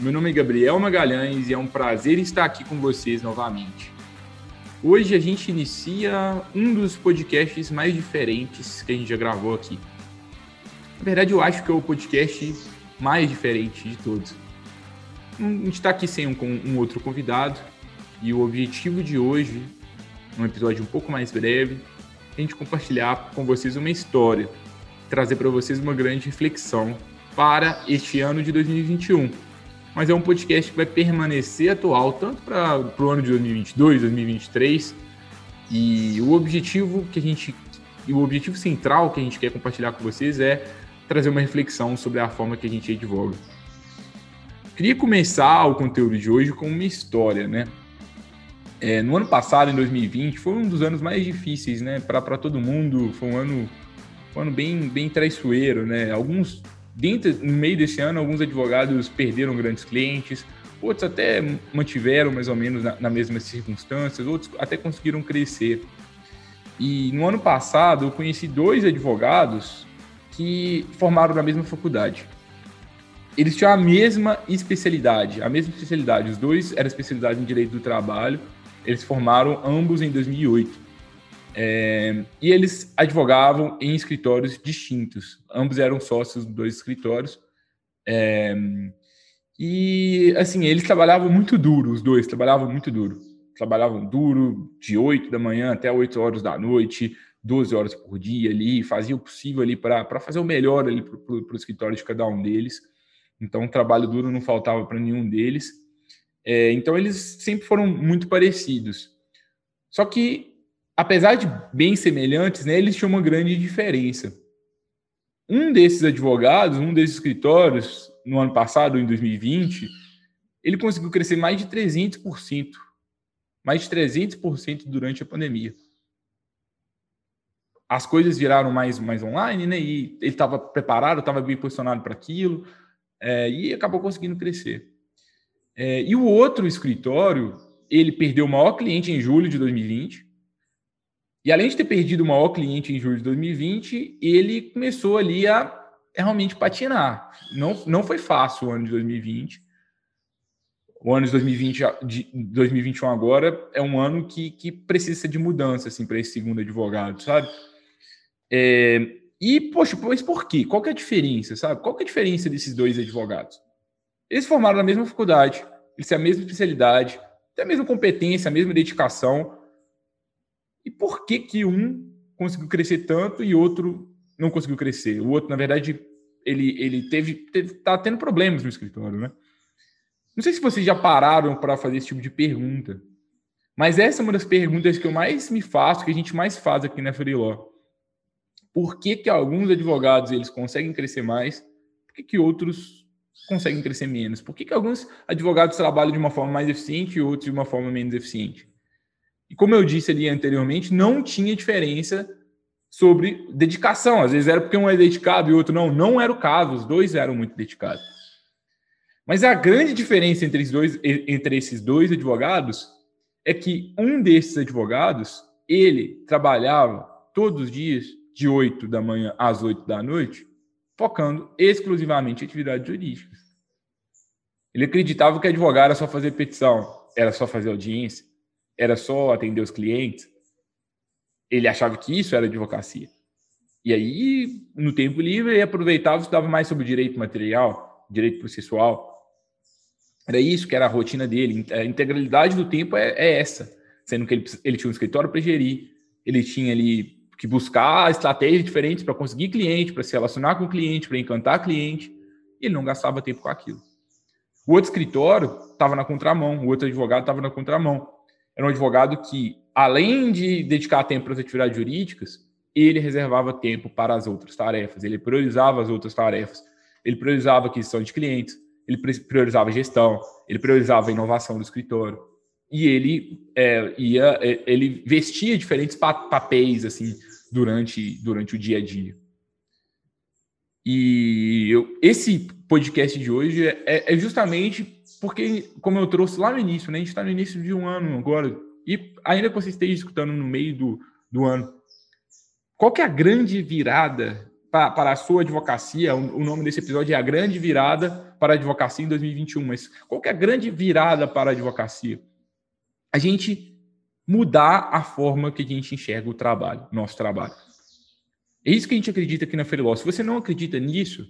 Meu nome é Gabriel Magalhães e é um prazer estar aqui com vocês novamente. Hoje a gente inicia um dos podcasts mais diferentes que a gente já gravou aqui. Na verdade, eu acho que é o podcast mais diferente de todos. A gente está aqui sem um, um outro convidado e o objetivo de hoje, um episódio um pouco mais breve, a gente compartilhar com vocês uma história, trazer para vocês uma grande reflexão para este ano de 2021. Mas é um podcast que vai permanecer atual tanto para o ano de 2022, 2023. E o objetivo que a gente, o objetivo central que a gente quer compartilhar com vocês é trazer uma reflexão sobre a forma que a gente advoga. Queria começar o conteúdo de hoje com uma história, né? É, no ano passado, em 2020, foi um dos anos mais difíceis, né? Para todo mundo, foi um ano, um ano bem, bem traiçoeiro, né? Alguns, dentro, no meio desse ano, alguns advogados perderam grandes clientes, outros até mantiveram mais ou menos na, na mesmas circunstâncias, outros até conseguiram crescer. E no ano passado, eu conheci dois advogados que formaram na mesma faculdade. Eles tinham a mesma especialidade, a mesma especialidade. Os dois eram especializados em direito do trabalho eles formaram ambos em 2008. É, e eles advogavam em escritórios distintos. Ambos eram sócios de dois escritórios. É, e, assim, eles trabalhavam muito duro, os dois trabalhavam muito duro. Trabalhavam duro de 8 da manhã até 8 horas da noite, 12 horas por dia ali, faziam o possível ali para fazer o melhor ali para o escritório de cada um deles. Então, trabalho duro não faltava para nenhum deles. É, então eles sempre foram muito parecidos. Só que, apesar de bem semelhantes, né, eles tinham uma grande diferença. Um desses advogados, um desses escritórios, no ano passado, em 2020, ele conseguiu crescer mais de 300%. Mais de 300% durante a pandemia. As coisas viraram mais, mais online, né? E ele estava preparado, estava bem posicionado para aquilo, é, e acabou conseguindo crescer. É, e o outro escritório, ele perdeu o maior cliente em julho de 2020. E além de ter perdido o maior cliente em julho de 2020, ele começou ali a realmente patinar. Não, não foi fácil o ano de 2020. O ano de 2020, de 2021 agora é um ano que, que precisa de mudança assim, para esse segundo advogado, sabe? É, e, poxa, mas por quê? Qual que é a diferença, sabe? Qual que é a diferença desses dois advogados? Eles formaram na mesma faculdade, eles têm a mesma especialidade, têm a mesma competência, a mesma dedicação. E por que que um conseguiu crescer tanto e outro não conseguiu crescer? O outro, na verdade, ele, ele teve, teve tá tendo problemas no escritório, né? Não sei se vocês já pararam para fazer esse tipo de pergunta, mas essa é uma das perguntas que eu mais me faço, que a gente mais faz aqui na Freeló. Por que que alguns advogados eles conseguem crescer mais? Por que que outros conseguem crescer menos? Por que, que alguns advogados trabalham de uma forma mais eficiente e outros de uma forma menos eficiente? E como eu disse ali anteriormente, não tinha diferença sobre dedicação. Às vezes era porque um é dedicado e o outro não. Não era o caso, os dois eram muito dedicados. Mas a grande diferença entre, esses dois, entre esses dois advogados é que um desses advogados, ele trabalhava todos os dias de 8 da manhã às 8 da noite focando exclusivamente em atividades jurídicas. Ele acreditava que advogar era só fazer petição, era só fazer audiência, era só atender os clientes. Ele achava que isso era advocacia. E aí, no tempo livre, ele aproveitava e estudava mais sobre direito material, direito processual. Era isso que era a rotina dele. A integralidade do tempo é, é essa. Sendo que ele, ele tinha um escritório para gerir, ele tinha ali que buscar estratégias diferentes para conseguir cliente, para se relacionar com o cliente, para encantar cliente. E ele não gastava tempo com aquilo. O outro escritório estava na contramão, o outro advogado estava na contramão. Era um advogado que, além de dedicar tempo para as atividades jurídicas, ele reservava tempo para as outras tarefas, ele priorizava as outras tarefas, ele priorizava a aquisição de clientes, ele priorizava a gestão, ele priorizava a inovação do escritório. e ele é, ia, é, ele vestia diferentes papéis assim durante, durante o dia a dia. E eu, esse podcast de hoje é, é, justamente porque, como eu trouxe lá no início, né, a gente está no início de um ano agora, e ainda que você esteja escutando no meio do, do ano, qual que é a grande virada para, para a sua advocacia? O, o, nome desse episódio é A Grande Virada para a Advocacia em 2021, mas qual que é a grande virada para a advocacia? A gente mudar a forma que a gente enxerga o trabalho, nosso trabalho. É isso que a gente acredita aqui na Freeló. Se você não acredita nisso,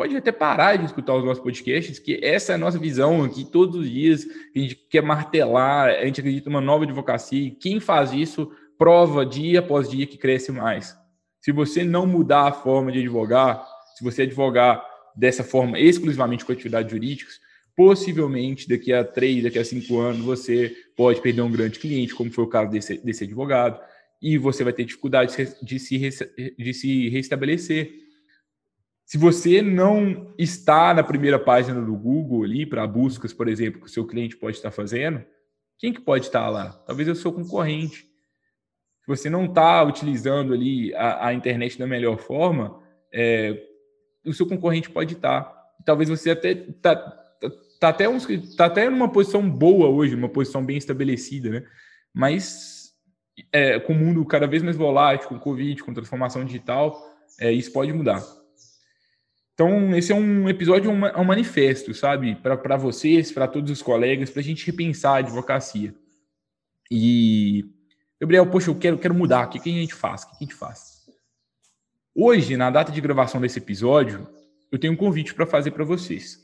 pode até parar de escutar os nossos podcasts, que essa é a nossa visão aqui todos os dias. A gente quer martelar, a gente acredita numa nova advocacia. E quem faz isso prova dia após dia que cresce mais. Se você não mudar a forma de advogar, se você advogar dessa forma exclusivamente com atividades jurídicas, possivelmente daqui a três, daqui a cinco anos, você pode perder um grande cliente, como foi o caso desse, desse advogado, e você vai ter dificuldade de se, de se restabelecer. Se você não está na primeira página do Google ali para buscas, por exemplo, que o seu cliente pode estar fazendo, quem que pode estar lá? Talvez o seu concorrente. Se você não está utilizando ali a, a, internet da melhor forma, é, o seu concorrente pode estar. Talvez você até tá, tá até, uns, tá até numa posição boa hoje, uma posição bem estabelecida, né? Mas é, com o mundo cada vez mais volátil, com Covid, com transformação digital, é, isso pode mudar. Então, esse é um episódio, um, um manifesto, sabe? Para vocês, para todos os colegas, para a gente repensar a advocacia. E, Gabriel, poxa, eu quero, quero mudar. O que, que a gente faz? O que, que a gente faz? Hoje, na data de gravação desse episódio, eu tenho um convite para fazer para vocês.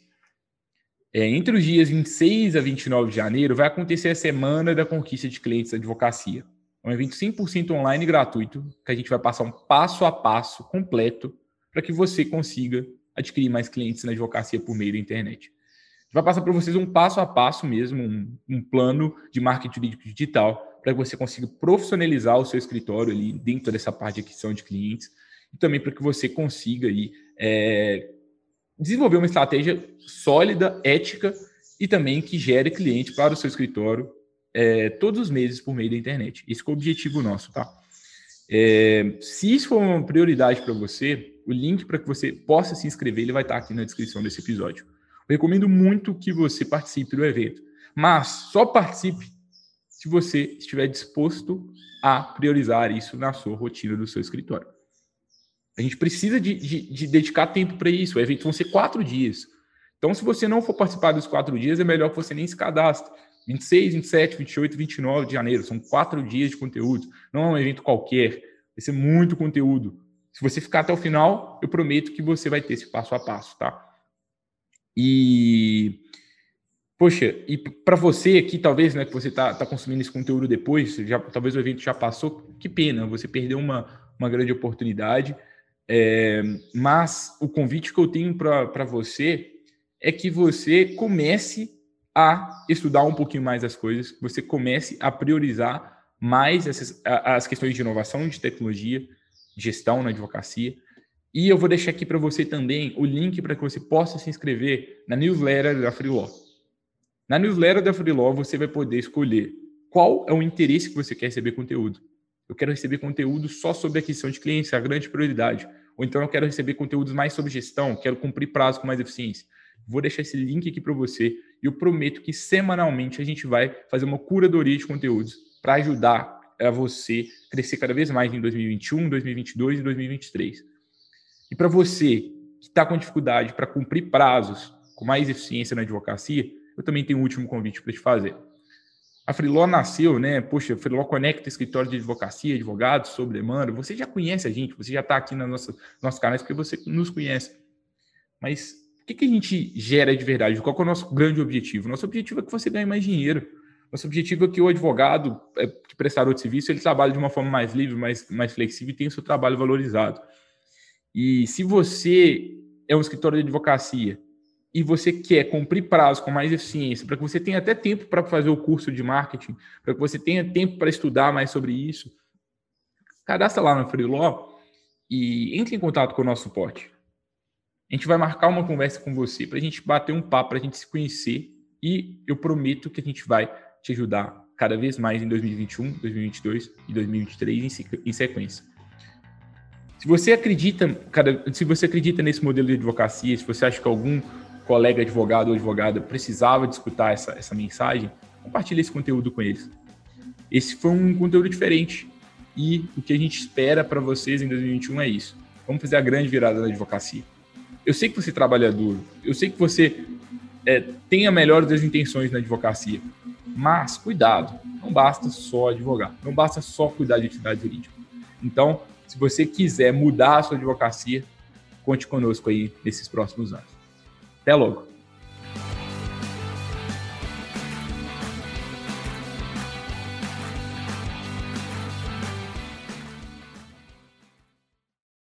É, entre os dias 26 a 29 de janeiro, vai acontecer a Semana da Conquista de Clientes da Advocacia. É um evento 100% online gratuito, que a gente vai passar um passo a passo completo para que você consiga adquirir mais clientes na advocacia por meio da internet. A gente vai passar para vocês um passo a passo mesmo, um, um plano de marketing digital, para que você consiga profissionalizar o seu escritório ali dentro dessa parte de aquisição de clientes, e também para que você consiga aí, é, desenvolver uma estratégia sólida, ética e também que gere cliente para o seu escritório é, todos os meses por meio da internet. Esse é o objetivo nosso, tá? É, se isso for uma prioridade para você, o link para que você possa se inscrever ele vai estar aqui na descrição desse episódio. Eu recomendo muito que você participe do evento, mas só participe se você estiver disposto a priorizar isso na sua rotina do seu escritório. A gente precisa de, de, de dedicar tempo para isso. O evento vão ser quatro dias. Então, se você não for participar dos quatro dias, é melhor que você nem se cadastre. 26, 27, 28, 29 de janeiro. São quatro dias de conteúdo. Não é um evento qualquer. Vai ser muito conteúdo. Se você ficar até o final, eu prometo que você vai ter esse passo a passo, tá? E poxa, e para você aqui, talvez, né, que você tá, tá consumindo esse conteúdo depois, já, talvez o evento já passou, que pena, você perdeu uma, uma grande oportunidade. É, mas o convite que eu tenho para você é que você comece a estudar um pouquinho mais as coisas, que você comece a priorizar mais essas, as questões de inovação, de tecnologia, gestão na advocacia. E eu vou deixar aqui para você também o link para que você possa se inscrever na newsletter da Freelaw. Na newsletter da Freelaw, você vai poder escolher qual é o interesse que você quer receber conteúdo. Eu quero receber conteúdo só sobre aquisição de clientes, é a grande prioridade. Ou então eu quero receber conteúdos mais sobre gestão, quero cumprir prazo com mais eficiência. Vou deixar esse link aqui para você e eu prometo que semanalmente a gente vai fazer uma curadoria de conteúdos para ajudar a você crescer cada vez mais em 2021, 2022 e 2023. E para você que está com dificuldade para cumprir prazos com mais eficiência na advocacia, eu também tenho um último convite para te fazer. A Freeló nasceu, né? Poxa, a Freeló conecta escritório de advocacia, advogados sob demanda. Você já conhece a gente, você já está aqui nos nossos canais porque você nos conhece. Mas o que, que a gente gera de verdade? Qual é o nosso grande objetivo? Nosso objetivo é que você ganhe mais dinheiro. Nosso objetivo é que o advogado, é, que prestador de serviço, ele trabalhe de uma forma mais livre, mais, mais flexível e tenha o seu trabalho valorizado. E se você é um escritório de advocacia e você quer cumprir prazo com mais eficiência, para que você tenha até tempo para fazer o curso de marketing, para que você tenha tempo para estudar mais sobre isso, cadastra lá no Freeló e entre em contato com o nosso suporte. A gente vai marcar uma conversa com você para a gente bater um papo, para a gente se conhecer e eu prometo que a gente vai te ajudar cada vez mais em 2021, 2022 e 2023 em sequência. Se você acredita, cada, se você acredita nesse modelo de advocacia, se você acha que algum colega advogado ou advogada precisava de escutar essa, essa mensagem, compartilhe esse conteúdo com eles. Esse foi um conteúdo diferente e o que a gente espera para vocês em 2021 é isso. Vamos fazer a grande virada da advocacia. Eu sei que você trabalha duro, eu sei que você é, tem a melhor das intenções na advocacia, mas cuidado, não basta só advogar, não basta só cuidar de atividade jurídica. Então, se você quiser mudar a sua advocacia, conte conosco aí nesses próximos anos. Até logo!